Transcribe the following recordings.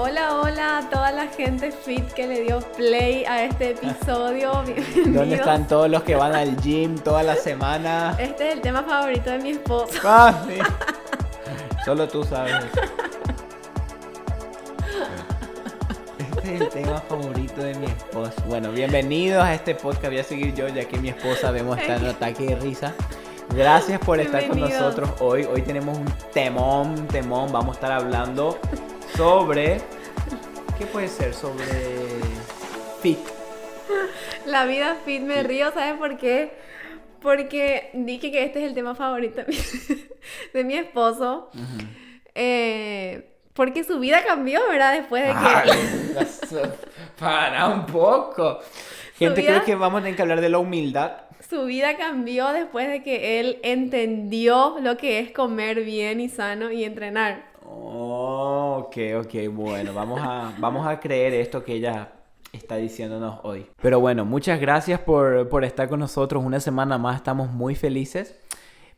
Hola, hola a toda la gente fit que le dio play a este episodio. ¿Dónde están todos los que van al gym toda la semana? Este es el tema favorito de mi esposo. Ah, sí. Solo tú sabes. Este es el tema favorito de mi esposo. Bueno, bienvenidos a este podcast. Voy a seguir yo ya que mi esposa vemos estar en ataque de risa. Gracias por estar con Bienvenidos. nosotros hoy. Hoy tenemos un temón, temón. Vamos a estar hablando sobre... ¿Qué puede ser? Sobre... Fit. La vida fit me río, ¿sabes por qué? Porque dije que este es el tema favorito de mi, esposo. Eh, porque su vida cambió, ¿verdad? Después de que... Ay, para un poco. Gente vida- cree que vamos a tener que hablar de la humildad. Su vida cambió después de que él entendió lo que es comer bien y sano y entrenar. Oh, ok, ok, bueno, vamos a, vamos a creer esto que ella está diciéndonos hoy. Pero bueno, muchas gracias por, por estar con nosotros una semana más, estamos muy felices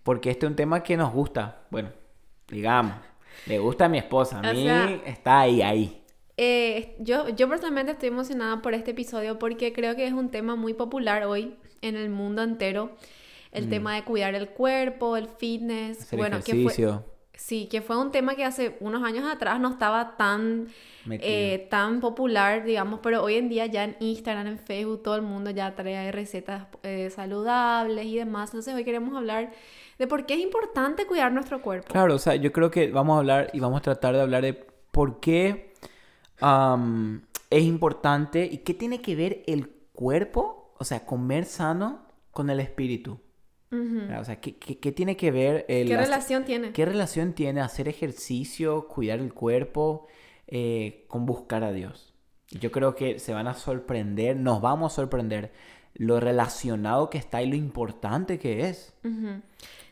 porque este es un tema que nos gusta, bueno, digamos, le gusta a mi esposa, a O mí sea- está ahí, ahí. Eh, yo, yo personalmente estoy emocionada por este episodio porque creo que es un tema muy popular hoy en el mundo entero. El tema de cuidar el cuerpo, el fitness. Mm. Hacer bueno, que fue, ejercicio. Sí, que fue un tema que hace unos años atrás no estaba tan, eh, tan popular, digamos, pero hoy en día ya en Instagram, en Facebook, todo el mundo ya trae recetas eh, saludables y demás. Entonces hoy queremos hablar de por qué es importante cuidar nuestro cuerpo. Claro, o sea, yo creo que vamos a hablar y vamos a tratar de hablar de por qué es importante y qué tiene que ver el cuerpo, o sea, comer sano con el espíritu. ¿Verdad? O sea, ¿qué, qué- qué tiene que ver el ¿Qué relación tiene? qué relación tiene hacer ejercicio, cuidar el cuerpo eh, con buscar a Dios? Y Yo creo que se van a sorprender, nos vamos a sorprender lo relacionado que está y lo importante que es.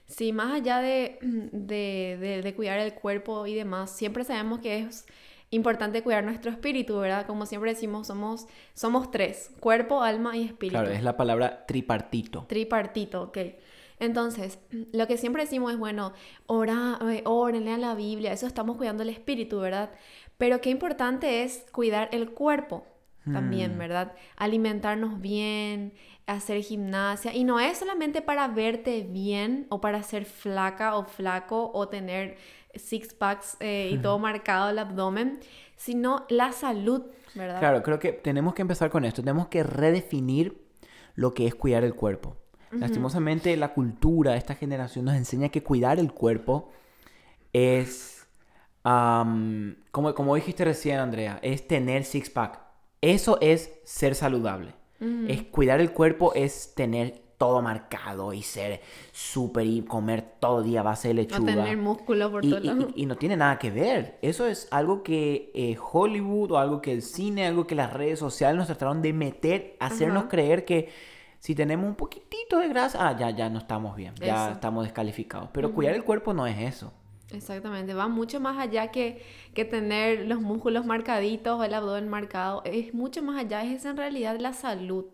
Sí, más allá de, de, de- de cuidar el cuerpo y demás, siempre sabemos que es importante cuidar nuestro espíritu, ¿verdad? Como siempre decimos, somos, somos tres, cuerpo, alma y espíritu. Claro, es la palabra tripartito. Tripartito, ok. Entonces, lo que siempre decimos es, bueno, ora, eh, oren, lean la Biblia, eso estamos cuidando el espíritu, ¿verdad? Pero qué importante es cuidar el cuerpo también, Mm. ¿verdad? Alimentarnos bien, hacer gimnasia. Y no es solamente para verte bien o para ser flaca o flaco o tener six packs eh, y todo marcado el abdomen, sino la salud, ¿verdad? Claro, creo que tenemos que empezar con esto. Tenemos que redefinir lo que es cuidar el cuerpo. Lastimosamente, la cultura de esta generación nos enseña que cuidar el cuerpo es, como, como dijiste recién, Andrea, es tener six-pack. Eso es ser saludable. Es cuidar el cuerpo es tener todo marcado y ser súper y comer todo día a base de No lechuga. tener músculo por Y, todos y- lados. y- y no tiene nada que ver. Eso es algo que eh, Hollywood o algo que el cine, algo que las redes sociales nos trataron de meter, hacernos Ajá. creer que si tenemos un poquitito de grasa, ah, ya, ya no estamos bien, ya Eso. estamos descalificados. Pero cuidar el cuerpo no es eso. Exactamente, va mucho más allá que, que tener los músculos marcaditos o el abdomen marcado, es mucho más allá, es en realidad la salud.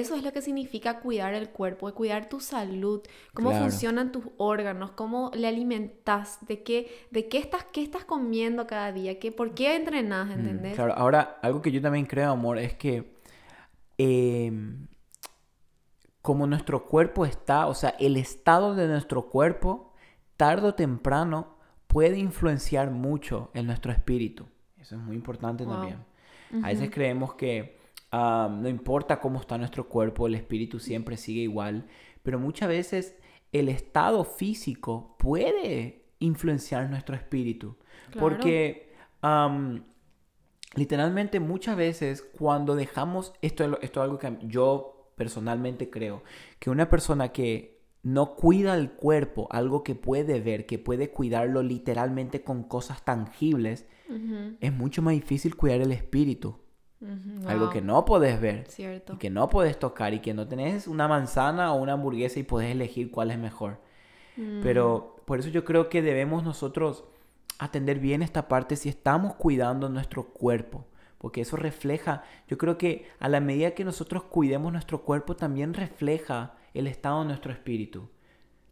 Eso es lo que significa cuidar el cuerpo, cuidar tu salud, cómo Claro. funcionan tus órganos, cómo le alimentas, de qué, de qué estás, qué estás comiendo cada día, qué, por qué entrenas, Mm, ¿entendés? Claro, ahora algo que yo también creo, amor, es que em, como nuestro cuerpo está, o sea, el estado de nuestro cuerpo, tarde o temprano, puede influenciar mucho en nuestro espíritu. Eso es muy importante Wow. también. A veces creemos que no importa cómo está nuestro cuerpo, el espíritu siempre sigue igual, pero muchas veces el estado físico puede influenciar nuestro espíritu. Claro. Porque literalmente muchas veces cuando dejamos, esto, esto es algo que yo personalmente creo, que una persona que no cuida el cuerpo, algo que puede ver, que puede cuidarlo literalmente con cosas tangibles, es mucho más difícil cuidar el espíritu. Algo que no puedes ver Cierto. y que no puedes tocar y que no tenés una manzana o una hamburguesa y puedes elegir cuál es mejor. Mm, Pero por eso yo creo que debemos nosotros atender bien esta parte si estamos cuidando nuestro cuerpo. Porque eso refleja, yo creo que a la medida que nosotros cuidemos nuestro cuerpo también refleja el estado de nuestro espíritu.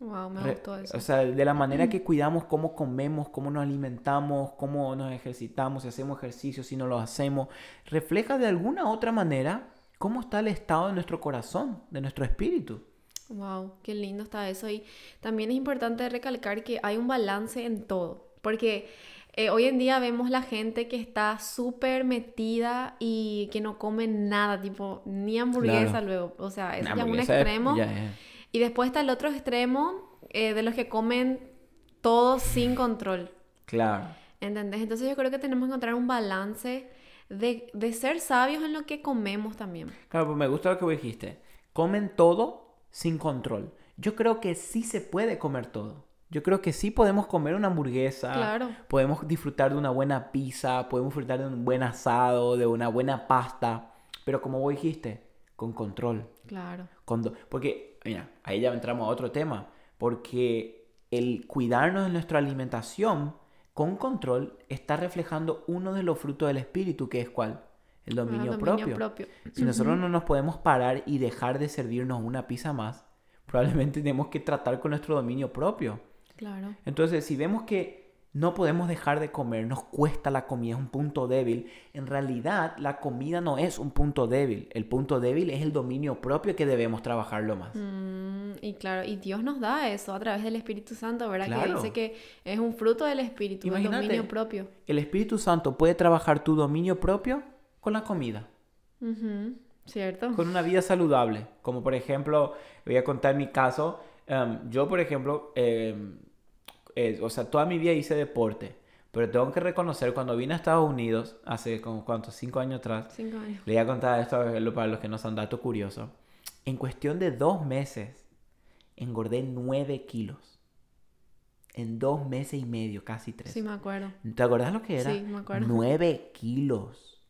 Wow, me gustó eso. O sea, de la manera que cuidamos cómo comemos, cómo nos alimentamos, cómo nos ejercitamos, si hacemos ejercicio, si no lo hacemos, refleja de alguna otra manera cómo está el estado de nuestro corazón, de nuestro espíritu. Wow, qué lindo está eso. Y también es importante recalcar que hay un balance en todo. Porque eh, hoy en día vemos la gente que está súper metida y que no come nada, tipo, ni hamburguesa Claro. luego. O sea, Una ya es un es- extremo. ya es- Y después está el otro extremo eh, de los que comen todo sin control. Claro. ¿Entendés? Entonces yo creo que tenemos que encontrar un balance de, de ser sabios en lo que comemos también. Claro, pues me gusta lo que dijiste. Comen todo sin control. Yo creo que sí se puede comer todo. Yo creo que sí podemos comer una hamburguesa. Claro. Podemos disfrutar de una buena pizza. Podemos disfrutar de un buen asado, de una buena pasta. Pero como vos dijiste, con control. Claro. Con porque, mira, ahí ya entramos a otro tema. Porque el cuidarnos de nuestra alimentación con control está reflejando uno de los frutos del espíritu, que es cuál? El Ah, dominio, dominio propio. propio. Si nosotros no nos podemos parar y dejar de servirnos una pizza más, probablemente tenemos que tratar con nuestro dominio propio. Claro. Entonces, si vemos que no podemos dejar de comer, nos cuesta la comida, es un punto débil, en realidad la comida no es un punto débil. El punto débil es el dominio propio que debemos trabajarlo más. Mm, y claro, y Dios nos da eso a través del Espíritu Santo, ¿verdad? Que dice que es un fruto del Espíritu, el Imagínate. dominio propio. El Espíritu Santo puede trabajar tu dominio propio con la comida. ¿Cierto? con una vida saludable. Como por ejemplo, voy a contar mi caso. em, yo, por ejemplo, em, eh, o sea, toda mi vida hice deporte. Pero tengo que reconocer, cuando vine a Estados Unidos, hace como cuántos, cinco años atrás, Cinco años. le voy a contar esto para los que no son datos curiosos. En cuestión de dos meses, engordé nueve kilos. En dos meses y medio, casi tres. Sí, me acuerdo. ¿Te acordás lo que era? Sí, me acuerdo. Nueve kilos.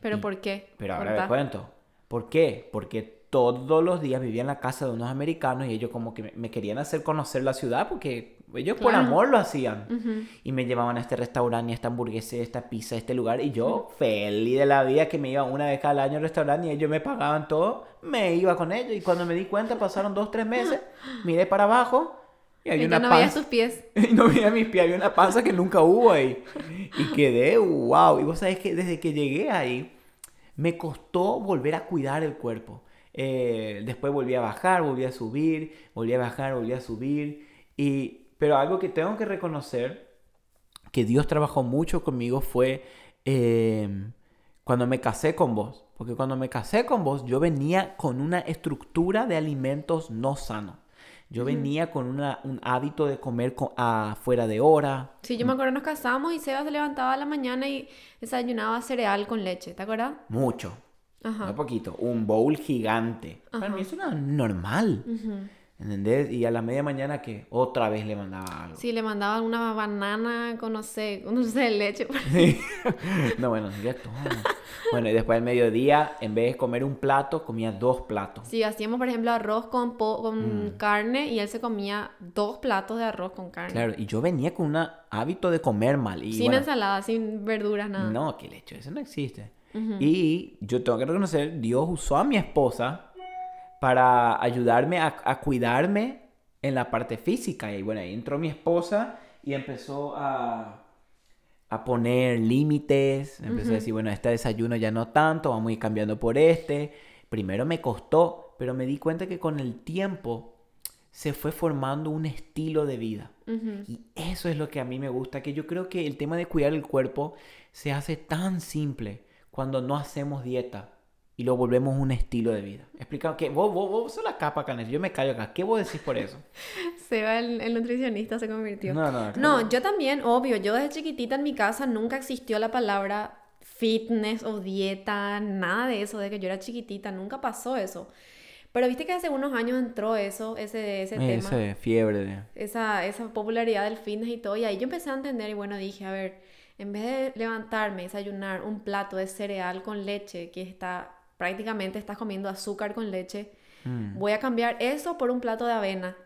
¿Pero Y- por qué? Pero ahora les cuento. ¿Por qué? Porque todos los días vivía en la casa de unos americanos y ellos como que me, querían hacer conocer la ciudad porque ellos por amor lo hacían. Ujú. Y me llevaban a este restaurante, a esta hamburguesa, a esta pizza, a este lugar. Y yo, feliz de la vida, que me iba una vez cada año al restaurante y ellos me pagaban todo, me iba con ellos. Y cuando me di cuenta, pasaron dos, tres meses, miré para abajo y Y había ya una no panza. tus pies. Y no veía mis pies, había una panza que nunca hubo ahí. Y quedé, wow. Y vos sabés que desde que llegué ahí, me costó volver a cuidar el cuerpo. Eh, después volví a bajar, volví a subir, volví a bajar, volví a subir. Y, pero algo que tengo que reconocer, que Dios trabajó mucho conmigo, fue eh, cuando me casé con vos. Porque cuando me casé con vos, yo venía con una estructura de alimentos no sanos. Yo venía con una- un hábito de comer co- a fuera de hora. Sí, yo me acuerdo nos casamos y Seba se levantaba a la mañana y desayunaba cereal con leche, ¿te acuerdas? Mucho. Ajá. No poquito. Un bowl gigante. Para mí eso era normal. ¿Entendés? Y a la media mañana que otra vez le mandaba algo. Sí, le mandaban una banana con, no sé, con dulce de leche. no, bueno, ya todo. Bueno, y después al mediodía, en vez de comer un plato, comía dos platos. Sí, hacíamos, por ejemplo, arroz con, po- con Mm. carne y él se comía dos platos de arroz con carne. Claro, y yo venía con un hábito de comer mal. Y sin bueno, ensalada, sin verduras, nada. No, qué leche, eso no existe. Ujú. Y yo tengo que reconocer, Dios usó a mi esposa para ayudarme a, a cuidarme en la parte física. Y bueno, ahí entró mi esposa y empezó a, a poner límites. Empezó a decir, bueno, este desayuno ya no tanto, vamos a ir cambiando por este. Primero me costó, pero me di cuenta que con el tiempo se fue formando un estilo de vida. Ujú. Y eso es lo que a mí me gusta, que yo creo que el tema de cuidar el cuerpo se hace tan simple cuando no hacemos dieta y lo volvemos un estilo de vida. Explica que vos, vos, vos sos la capa, Canes, yo me callo acá. ¿Qué vos decís por eso? Seba, el, el nutricionista, se convirtió. No, no, acá No, yo también, obvio, yo desde chiquitita en mi casa nunca existió la palabra fitness o dieta, nada de eso, de que yo era chiquitita, nunca pasó eso. Pero viste que hace unos años entró eso, ese, ese tema, Ese fiebre esa, esa popularidad del fitness y todo, y ahí yo empecé a entender y bueno, dije, a ver, en vez de levantarme desayunar un plato de cereal con leche, que está prácticamente estás comiendo azúcar con leche, Mm. voy a cambiar eso por un plato de avena.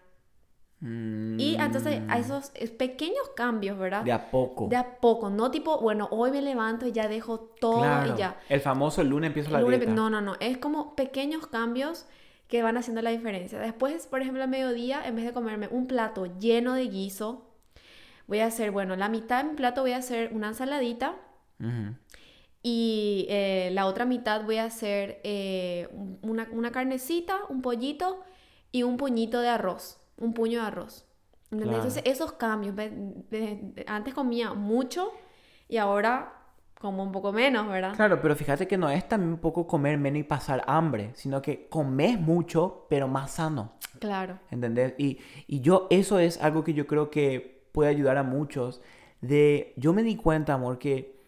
Y entonces a Mm. esos pequeños cambios, ¿verdad? De a poco. De a poco, no tipo, bueno, hoy me levanto y ya dejo todo Claro. y ya. El famoso el lunes empiezo la El lunes- dieta. no, no, no, es como pequeños cambios que van haciendo la diferencia. Después, por ejemplo, al mediodía, en vez de comerme un plato lleno de guiso, voy a hacer, bueno, la mitad de mi plato voy a hacer una ensaladita. Y eh, la otra mitad voy a hacer eh, una, una, carnecita, un pollito y un puñito de arroz, un puño de arroz. Entonces, esos cambios, antes comía mucho y ahora como un poco menos, ¿verdad? Claro, pero fíjate que no es también un poco comer menos y pasar hambre, sino que comes mucho, pero más sano. Claro. ¿Entendés? Y, y yo, eso es algo que yo creo que puede ayudar a muchos. De, yo me di cuenta, amor, que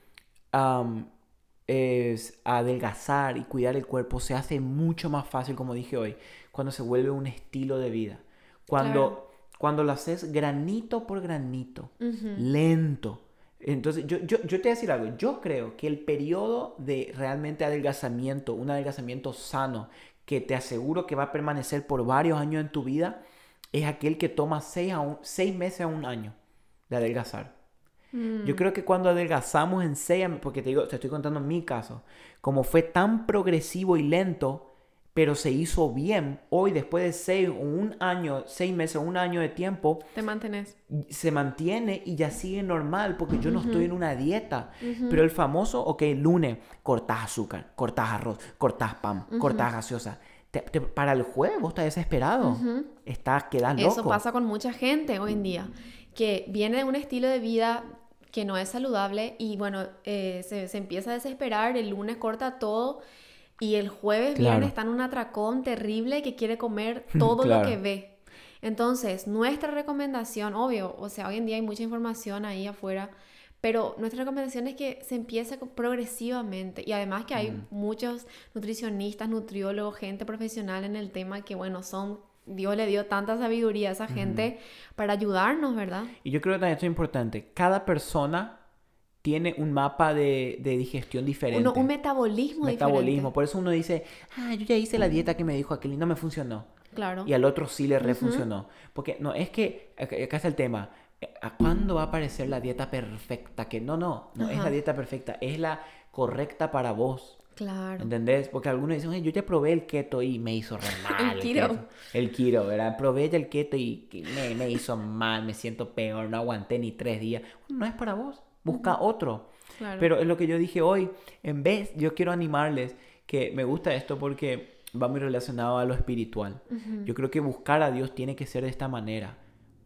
es adelgazar y cuidar el cuerpo se hace mucho más fácil, como dije hoy, cuando se vuelve un estilo de vida. Cuando, cuando lo haces granito por granito, lento entonces, yo, yo, yo, te voy a decir algo. Yo creo que el periodo de realmente adelgazamiento, un adelgazamiento sano, que te aseguro que va a permanecer por varios años en tu vida, es aquel que toma seis, a seis meses a un año de adelgazar. Mm. Yo creo que cuando adelgazamos en seis, porque te digo, te estoy contando mi caso, como fue tan progresivo y lento, pero se hizo bien. Hoy, después de seis o un año, seis meses o un año de tiempo, te mantienes. Se mantiene y ya sigue normal porque yo no estoy en una dieta. Pero el famoso, ok, lunes, cortás azúcar, cortás arroz, cortás pan, cortás gaseosa. Para el jueves vos estás desesperado. Estás, quedas loco. Eso pasa con mucha gente hoy en día, que viene de un estilo de vida que no es saludable y bueno, eh, se, se empieza a desesperar, el lunes corta todo y el jueves viene, está en un atracón terrible que quiere comer todo lo que ve. Entonces, nuestra recomendación, obvio, o sea, hoy en día hay mucha información ahí afuera, pero nuestra recomendación es que se empiece progresivamente y además que hay muchos nutricionistas, nutriólogos, gente profesional en el tema que, bueno, son Dios le dio tanta sabiduría a esa gente para ayudarnos, ¿verdad? Y yo creo que también esto es importante. Cada persona tiene un mapa de, digestión diferente. un metabolismo, metabolismo. Por eso uno dice, ah, yo ya hice la dieta que me dijo aquel y no me funcionó. Claro. Y al otro sí le refuncionó. Porque no, es que, acá está el tema, ¿a cuándo va a aparecer la dieta perfecta? Que no, no, no es la dieta perfecta, es la correcta para vos. Claro. ¿Entendés? Porque algunos dicen, yo ya probé el keto y me hizo re mal. el keto. El keto, ¿verdad? Probé el keto y me, me hizo mal, me siento peor, no aguanté ni tres días. No es para vos busca otro. Pero es lo que yo dije hoy, en vez, yo quiero animarles que me gusta esto porque va muy relacionado a lo espiritual. Yo creo que buscar a Dios tiene que ser de esta manera,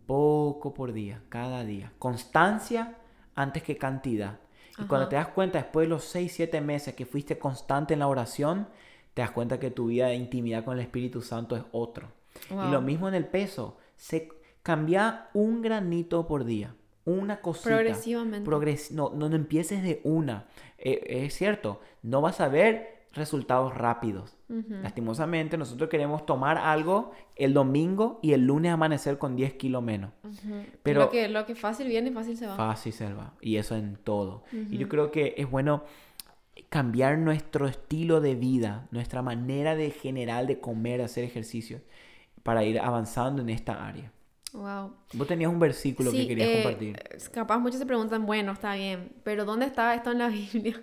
poco por día, cada día. Constancia antes que cantidad. Y cuando te das cuenta, después de los 6, 7 meses que fuiste constante en la oración, te das cuenta que tu vida de intimidad con el Espíritu Santo es otro. Y lo mismo en el peso. Se cambia un granito por día una cosita. Progresivamente. no, no, empieces de una. Eh, es cierto, no vas a ver resultados rápidos. Lastimosamente, nosotros queremos tomar algo el domingo y el lunes amanecer con 10 kilos menos. Pero lo que, lo que fácil viene, fácil se va. Fácil se va. Y eso en todo. Y yo creo que es bueno cambiar nuestro estilo de vida, nuestra manera de general de comer, hacer ejercicio, para ir avanzando en esta área. Wow. Vos tenías un versículo que querías eh, compartir. Capaz muchos se preguntan, bueno, está bien, pero ¿dónde está esto en la Biblia?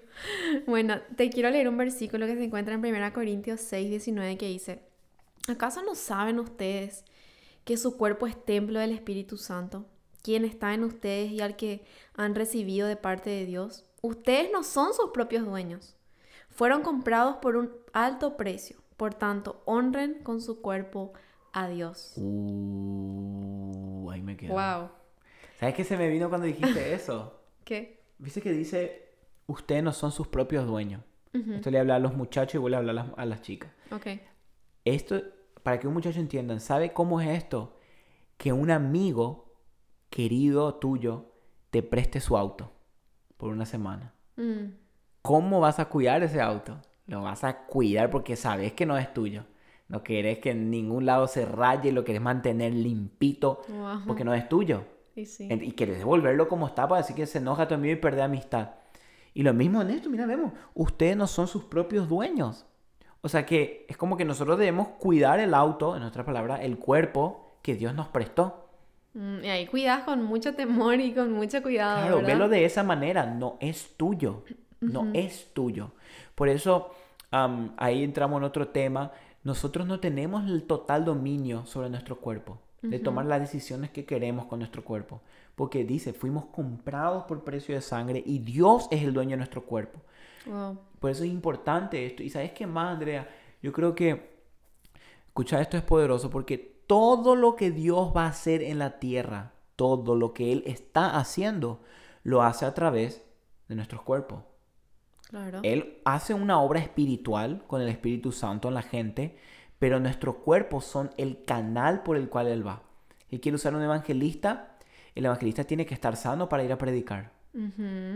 bueno, te quiero leer un versículo que se encuentra en 1 Corintios 6, 19 que dice, ¿acaso no saben ustedes que su cuerpo es templo del Espíritu Santo, quien está en ustedes y al que han recibido de parte de Dios? Ustedes no son sus propios dueños, fueron comprados por un alto precio, por tanto, honren con su cuerpo a Dios. Uh, ahí me quedo. Wow. ¿Sabes qué se me vino cuando dijiste eso? ¿Qué? Viste que dice, ustedes no son sus propios dueños. Esto le habla a los muchachos y vuelve a hablar a las, chicas. Ok. Esto, para que un muchacho entienda, ¿sabe cómo es esto? Que un amigo querido tuyo te preste su auto por una semana. Mm. ¿Cómo vas a cuidar ese auto? Lo vas a cuidar porque sabes que no es tuyo. No querés que en ningún lado se raye, lo querés mantener limpito porque no es tuyo. Y, sí. y querés devolverlo como está para decir que se enoja tu amigo y perder amistad. Y lo mismo en esto, mira, vemos, ustedes no son sus propios dueños. O sea que es como que nosotros debemos cuidar el auto, en otra palabra, el cuerpo que Dios nos prestó. Mm, y ahí cuidas con mucho temor y con mucho cuidado. Claro, velo de esa manera, no es tuyo, no es tuyo. Por eso ahí entramos en otro tema nosotros no tenemos el total dominio sobre nuestro cuerpo, de tomar las decisiones que queremos con nuestro cuerpo. Porque dice, fuimos comprados por precio de sangre y Dios es el dueño de nuestro cuerpo. Por eso es importante esto. Y sabes qué más, Andrea, yo creo que escuchar esto es poderoso porque todo lo que Dios va a hacer en la tierra, todo lo que Él está haciendo, lo hace a través de nuestros cuerpos. Él hace una obra espiritual con el Espíritu Santo en la gente, pero nuestros cuerpos son el canal por el cual Él va. Él quiere usar un evangelista, el evangelista tiene que estar sano para ir a predicar.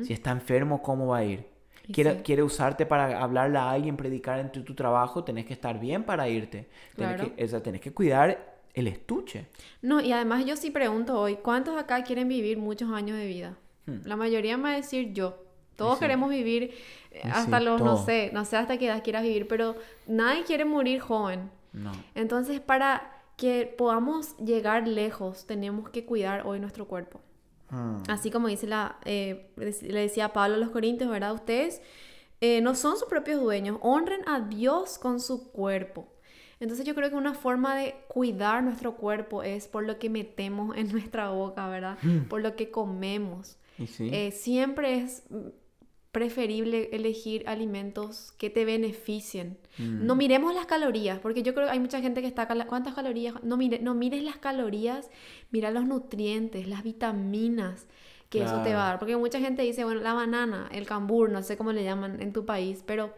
Si está enfermo, ¿cómo va a ir? Quiere, quiere, usarte para hablarle a alguien, predicar en tu, trabajo, tenés que estar bien para irte. Claro. que, o tenés que cuidar el estuche. No, y además yo sí pregunto hoy, ¿cuántos acá quieren vivir muchos años de vida? Hmm. La mayoría me va a decir yo. Todos queremos vivir eh, hasta los, no sé, no sé hasta qué edad quieras vivir, pero nadie quiere morir joven. No. Entonces, para que podamos llegar lejos, tenemos que cuidar hoy nuestro cuerpo. Hmm. Así como dice la, eh, le decía Pablo a los Corintios, ¿verdad? Ustedes eh, no son sus propios dueños, honren a Dios con su cuerpo. Entonces yo creo que una forma de cuidar nuestro cuerpo es por lo que metemos en nuestra boca, ¿verdad? Hmm. Por lo que comemos. siempre es preferible elegir alimentos que te beneficien. No mm. miremos las calorías, porque yo creo que hay mucha gente que está... ¿Cuántas calorías? No, mire, no mires las calorías, mira los nutrientes, las vitaminas que eso te va a dar. Porque mucha gente dice, bueno, la banana, el cambur, no sé cómo le llaman en tu país, pero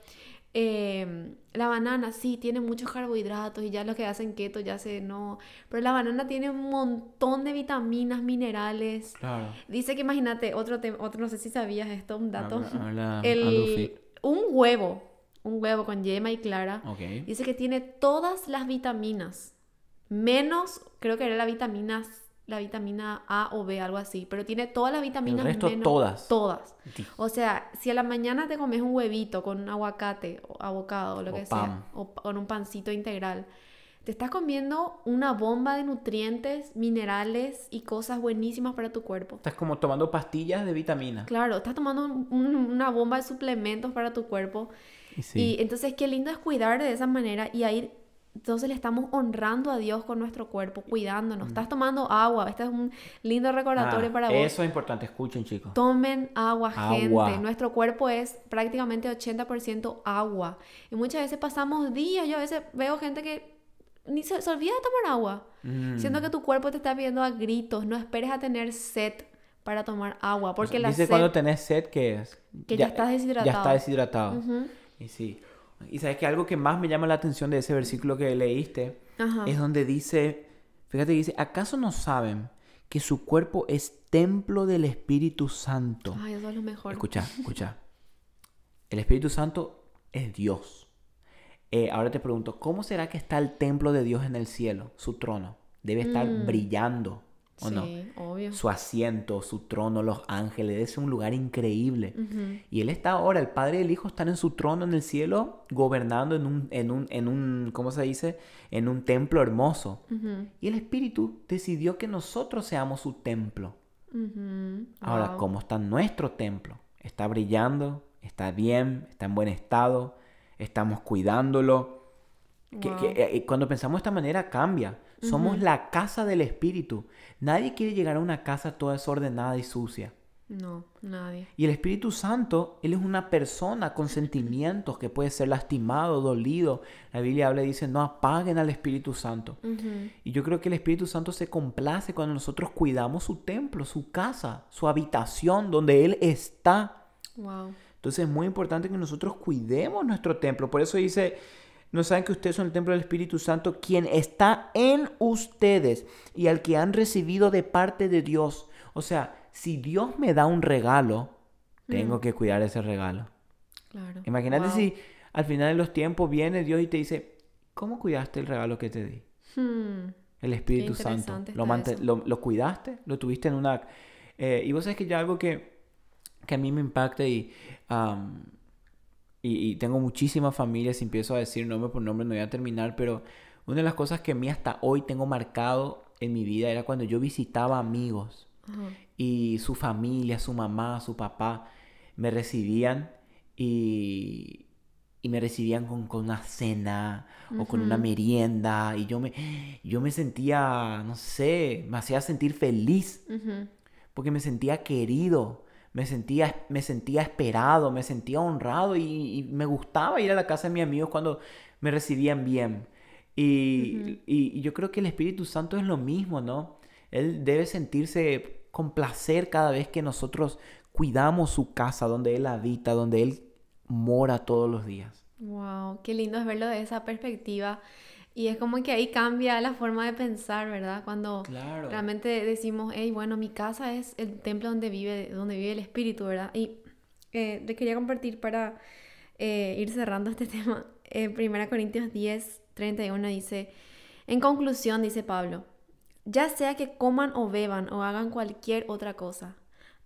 Em, la banana sí tiene muchos carbohidratos y ya lo que hacen keto ya se no. Pero la banana tiene un montón de vitaminas, minerales. Claro. Dice que imagínate, otro, otro no sé si sabías esto, un dato. el, un huevo, un huevo con yema y clara. Dice que tiene todas las vitaminas. Menos, creo que era la vitamina la vitamina A o B, algo así, pero tiene todas las vitaminas. El resto todas. Todas. O sea, si a la mañana te comes un huevito con un aguacate o abocado o lo que sea, o con un pancito integral, te estás comiendo una bomba de nutrientes, minerales y cosas buenísimas para tu cuerpo. Estás como tomando pastillas de vitaminas. Claro, estás tomando una bomba de suplementos para tu cuerpo. Y, y entonces qué lindo es cuidar de esa manera y ahí entonces le estamos honrando a Dios con nuestro cuerpo, cuidándonos. Estás tomando agua. Este es un lindo recordatorio ah, para vos. Eso es importante. Escuchen, chicos. Tomen agua, gente. Nuestro cuerpo es prácticamente 80% agua. Y muchas veces pasamos días. Yo a veces veo gente que ni se, olvida de tomar agua. Mm. Siendo que tu cuerpo te está pidiendo a gritos. No esperes a tener sed para tomar agua. Porque la dice cuando tenés sed que es... Que ya, estás deshidratado. Ya está deshidratado. Y sí. Y sabes que algo que más me llama la atención de ese versículo que leíste es donde dice, fíjate dice, ¿acaso no saben que su cuerpo es templo del Espíritu Santo? Ay, eso es lo mejor. Escucha, escucha. El Espíritu Santo es Dios. Eh, ahora te pregunto, ¿cómo será que está el templo de Dios en el cielo, su trono? Debe estar mm. brillando ¿o no? Obvio. Su asiento, su trono, los ángeles, es un lugar increíble. Y Él está ahora, el Padre y el Hijo están en su trono en el cielo, gobernando en un, en un, en un ¿cómo se dice? En un templo hermoso. Y el Espíritu decidió que nosotros seamos su templo. Ahora, ¿cómo está nuestro templo? ¿Está brillando? ¿Está bien? ¿Está en buen estado? ¿Estamos cuidándolo? Que, eh, cuando pensamos de esta manera cambia. Somos la casa del Espíritu. Nadie quiere llegar a una casa toda desordenada y sucia. No, nadie. Y el Espíritu Santo, Él es una persona con sentimientos que puede ser lastimado, dolido. La Biblia habla y dice, no apaguen al Espíritu Santo. Y yo creo que el Espíritu Santo se complace cuando nosotros cuidamos su templo, su casa, su habitación, donde Él está. Wow. Entonces es muy importante que nosotros cuidemos nuestro templo. Por eso dice ¿No saben que ustedes son el templo del Espíritu Santo, quien está en ustedes y al que han recibido de parte de Dios? O sea, si Dios me da un regalo, tengo mm. que cuidar ese regalo. Claro. Imagínate si al final de los tiempos viene Dios y te dice, ¿cómo cuidaste el regalo que te di? Hmm. El Espíritu Santo. ¿Lo, lo, cuidaste? ¿Lo tuviste en una... Eh, y vos sabes que ya algo que, que a mí me impacta y y, tengo muchísimas familias, y empiezo a decir nombre por nombre, no voy a terminar, pero una de las cosas que a mí hasta hoy tengo marcado en mi vida era cuando yo visitaba amigos y su familia, su mamá, su papá me recibían y, y me recibían con, con una cena o con una merienda y yo me, yo me sentía, no sé, me hacía sentir feliz porque me sentía querido, me sentía, me sentía esperado, me sentía honrado y, me gustaba ir a la casa de mis amigos cuando me recibían bien. Y, y, yo creo que el Espíritu Santo es lo mismo, ¿no? Él debe sentirse con placer cada vez que nosotros cuidamos su casa, donde Él habita, donde Él mora todos los días. Wow, qué lindo es verlo de esa perspectiva. Y es como que ahí cambia la forma de pensar, ¿verdad? Cuando realmente decimos, hey, bueno, mi casa es el templo donde vive, donde vive el Espíritu, ¿verdad? Y eh, quería compartir para eh, ir cerrando este tema. Eh, 1 Corintios 10, 31 dice, en conclusión, dice Pablo, ya sea que coman o beban o hagan cualquier otra cosa,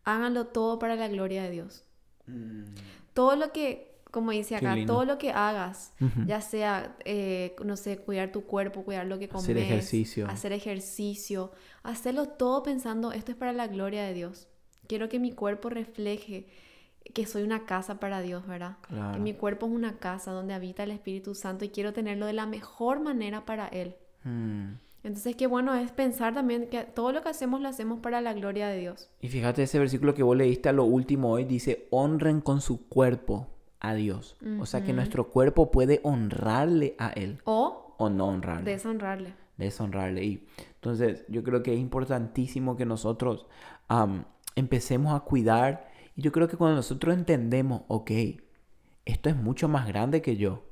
háganlo todo para la gloria de Dios. Mm. Todo lo que como dice acá, todo lo que hagas, ya sea, eh, no sé, cuidar tu cuerpo, cuidar lo que comes, hacer ejercicio, hacer ejercicio, hacerlo todo pensando, esto es para la gloria de Dios. Quiero que mi cuerpo refleje que soy una casa para Dios, ¿verdad? Que mi cuerpo es una casa donde habita el Espíritu Santo y quiero tenerlo de la mejor manera para Él. Mm. Entonces, qué bueno es pensar también que todo lo que hacemos lo hacemos para la gloria de Dios. Y fíjate ese versículo que vos leíste a lo último hoy, dice, honren con su cuerpo a Dios. O sea que nuestro cuerpo puede honrarle a Él. O, o no honrarle. Deshonrarle. Deshonrarle. Y entonces yo creo que es importantísimo que nosotros empecemos a cuidar. Y yo creo que cuando nosotros entendemos, ok, esto es mucho más grande que yo.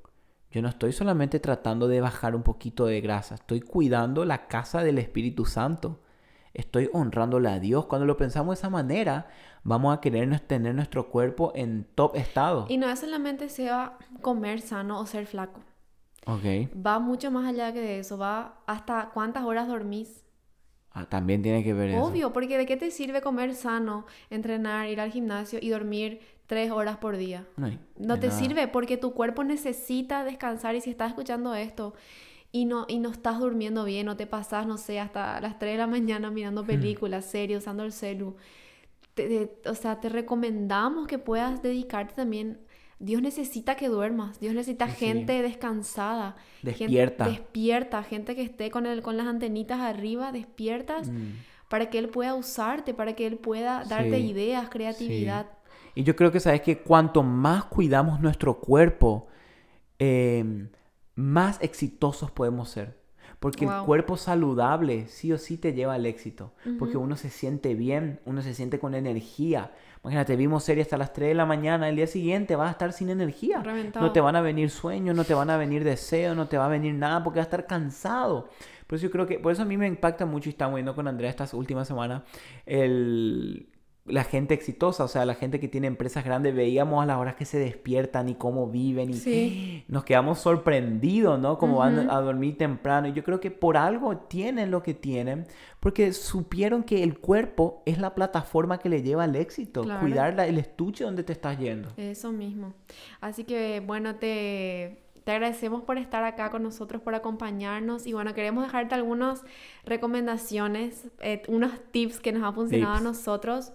Yo no estoy solamente tratando de bajar un poquito de grasa, estoy cuidando la casa del Espíritu Santo. Estoy honrándole a Dios. Cuando lo pensamos de esa manera, vamos a querer tener nuestro cuerpo en top estado. Y no es solamente sea comer sano o ser flaco. Ok. Va mucho más allá que de eso. Va hasta cuántas horas dormís. Ah, también tiene que ver eso. Obvio, porque ¿de qué te sirve comer sano, entrenar, ir al gimnasio y dormir tres horas por día? No, te sirve porque tu cuerpo necesita descansar y si estás escuchando esto y no, y no estás durmiendo bien o te pasas, no sé, hasta las 3 de la mañana mirando hmm. películas, series, usando el celu, o sea, te recomendamos que puedas dedicarte también. Dios necesita que duermas, Dios necesita gente descansada, despierta, gente, despierta, gente que esté con, el, con las antenitas arriba, despiertas, mm. para que Él pueda usarte, para que Él pueda darte ideas, creatividad. Y yo creo que sabes que cuanto más cuidamos nuestro cuerpo, em, más exitosos podemos ser. Porque el cuerpo saludable sí o sí te lleva al éxito. Porque uno se siente bien, uno se siente con energía. Imagínate, vimos serie hasta las 3 de la mañana, el día siguiente vas a estar sin energía. No te van a venir sueños, no te van a venir deseos, no te va a venir nada porque vas a estar cansado. Por eso yo creo que, por eso a mí me impacta mucho y estamos viendo con Andrea estas últimas semanas el la gente exitosa, o sea, la gente que tiene empresas grandes, veíamos a las horas que se despiertan y cómo viven y nos quedamos sorprendidos, ¿no? Como van a dormir temprano. Y yo creo que por algo tienen lo que tienen, porque supieron que el cuerpo es la plataforma que le lleva al éxito, cuidar el estuche donde te estás yendo. Eso mismo. Así que, bueno, te te agradecemos por estar acá con nosotros, por acompañarnos y bueno, queremos dejarte algunas recomendaciones, eh, unos tips que nos han funcionado a nosotros.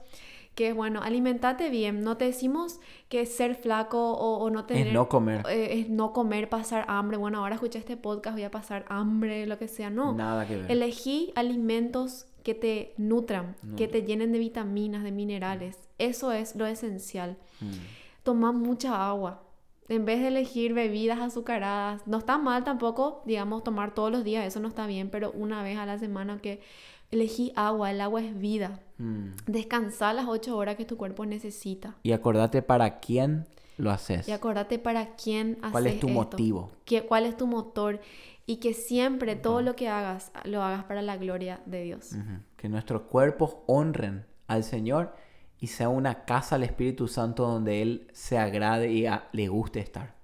Que es bueno, alimentate bien. No te decimos que ser flaco o, no tener. Es no comer. Eh, es no comer, pasar hambre. Bueno, ahora escuché este podcast, voy a pasar hambre, lo que sea. No. Nada que ver. Elegí alimentos que te nutran, que te llenen de vitaminas, de minerales. Eso es lo esencial. Mm. Toma mucha agua en vez de elegir bebidas azucaradas, no está mal tampoco, digamos, tomar todos los días, eso no está bien, pero una vez a la semana que elegí agua, el agua es vida. Mm. Descansar las ocho horas que tu cuerpo necesita. Y acordate para quién lo haces. Y acordate para quién haces ¿Cuál es tu motivo? ¿Cuál es tu motor? Y que siempre todo lo que hagas, lo hagas para la gloria de Dios. Que nuestros cuerpos honren al Señor y sea una casa al Espíritu Santo donde Él se agrade y le guste estar.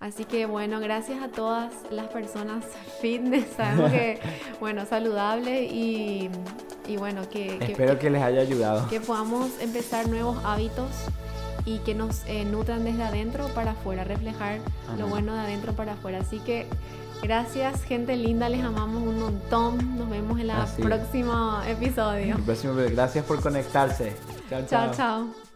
Así que bueno, gracias a todas las personas fitness, sabemos que, bueno, saludable y, y bueno, que... Espero que, les haya ayudado. Que podamos empezar nuevos hábitos y que nos eh, nutran desde adentro para afuera, reflejar lo bueno de adentro para afuera. Así que gracias, gente linda, les amamos un montón. Nos vemos en el próximo episodio. Gracias por conectarse. 江江。